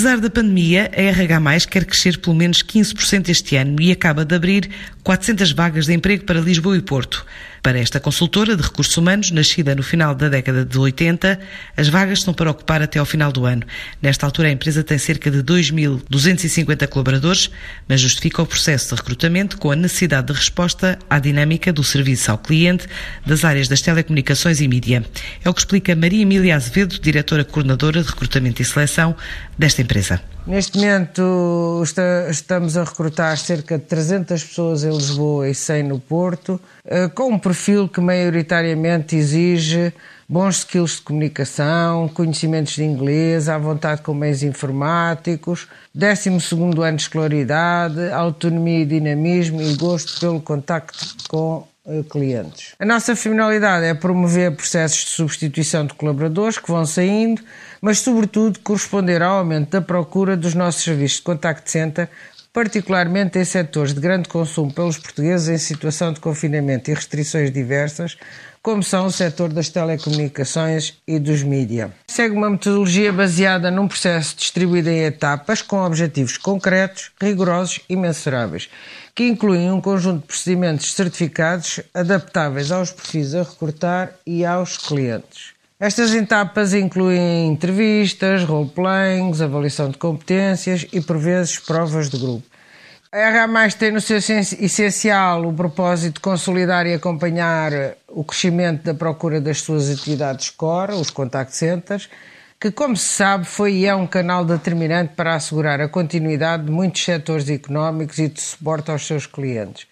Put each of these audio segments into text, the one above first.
Apesar da pandemia, a RH quer crescer pelo menos 15% este ano e acaba de abrir 400 vagas de emprego para Lisboa e Porto. Para esta consultora de recursos humanos, nascida no final da década de 80, as vagas são para ocupar até ao final do ano. Nesta altura, a empresa tem cerca de 2.250 colaboradores, mas justifica o processo de recrutamento com a necessidade de resposta à dinâmica do serviço ao cliente das áreas das telecomunicações e mídia. É o que explica Maria Emília Azevedo, diretora coordenadora de recrutamento e seleção desta empresa. Neste momento estamos a recrutar cerca de 300 pessoas em Lisboa e 100 no Porto, eh, com um perfil que maioritariamente exige bons skills de comunicação, conhecimentos de inglês, à vontade com meios informáticos, 12 ano de escolaridade, autonomia e dinamismo e gosto pelo contacto com eh, clientes. A nossa finalidade é promover processos de substituição de colaboradores que vão saindo, mas sobretudo corresponder ao aumento da procura dos nossos serviços de contact center, particularmente em setores de grande consumo pelos portugueses em situação de confinamento e restrições diversas, como são o setor das telecomunicações e dos mídia. Segue uma metodologia baseada num processo distribuído em etapas com objetivos concretos, rigorosos e mensuráveis, que incluem um conjunto de procedimentos certificados adaptáveis aos perfis a recrutar e aos clientes. Estas etapas incluem entrevistas, role-playings, avaliação de competências e, por vezes, provas de grupo. A RH tem no seu essencial o propósito de consolidar e acompanhar o crescimento da procura das suas atividades core, os contact centers, que, como se sabe, foi e é um canal determinante para assegurar a continuidade de muitos setores económicos e de suporte aos seus clientes.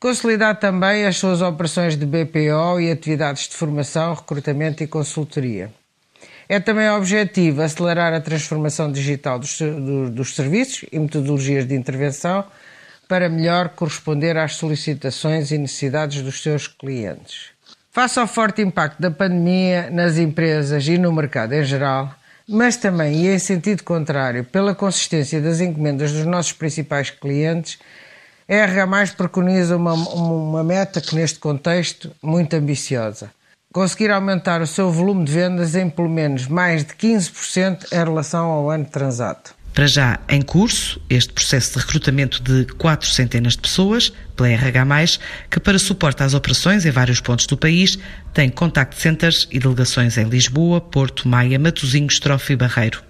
Consolidar também as suas operações de BPO e atividades de formação, recrutamento e consultoria. É também objetivo acelerar a transformação digital dos, dos serviços e metodologias de intervenção para melhor corresponder às solicitações e necessidades dos seus clientes. Face ao forte impacto da pandemia nas empresas e no mercado em geral, mas também e em sentido contrário, pela consistência das encomendas dos nossos principais clientes, a RH preconiza uma, uma meta que, neste contexto, muito ambiciosa conseguir aumentar o seu volume de vendas em pelo menos mais de 15% em relação ao ano transato. Para já em curso, este processo de recrutamento de quatro centenas de pessoas pela RH, que para suporte às operações em vários pontos do país tem contact centers e delegações em Lisboa, Porto, Maia, Matosinhos, Trofe e Barreiro.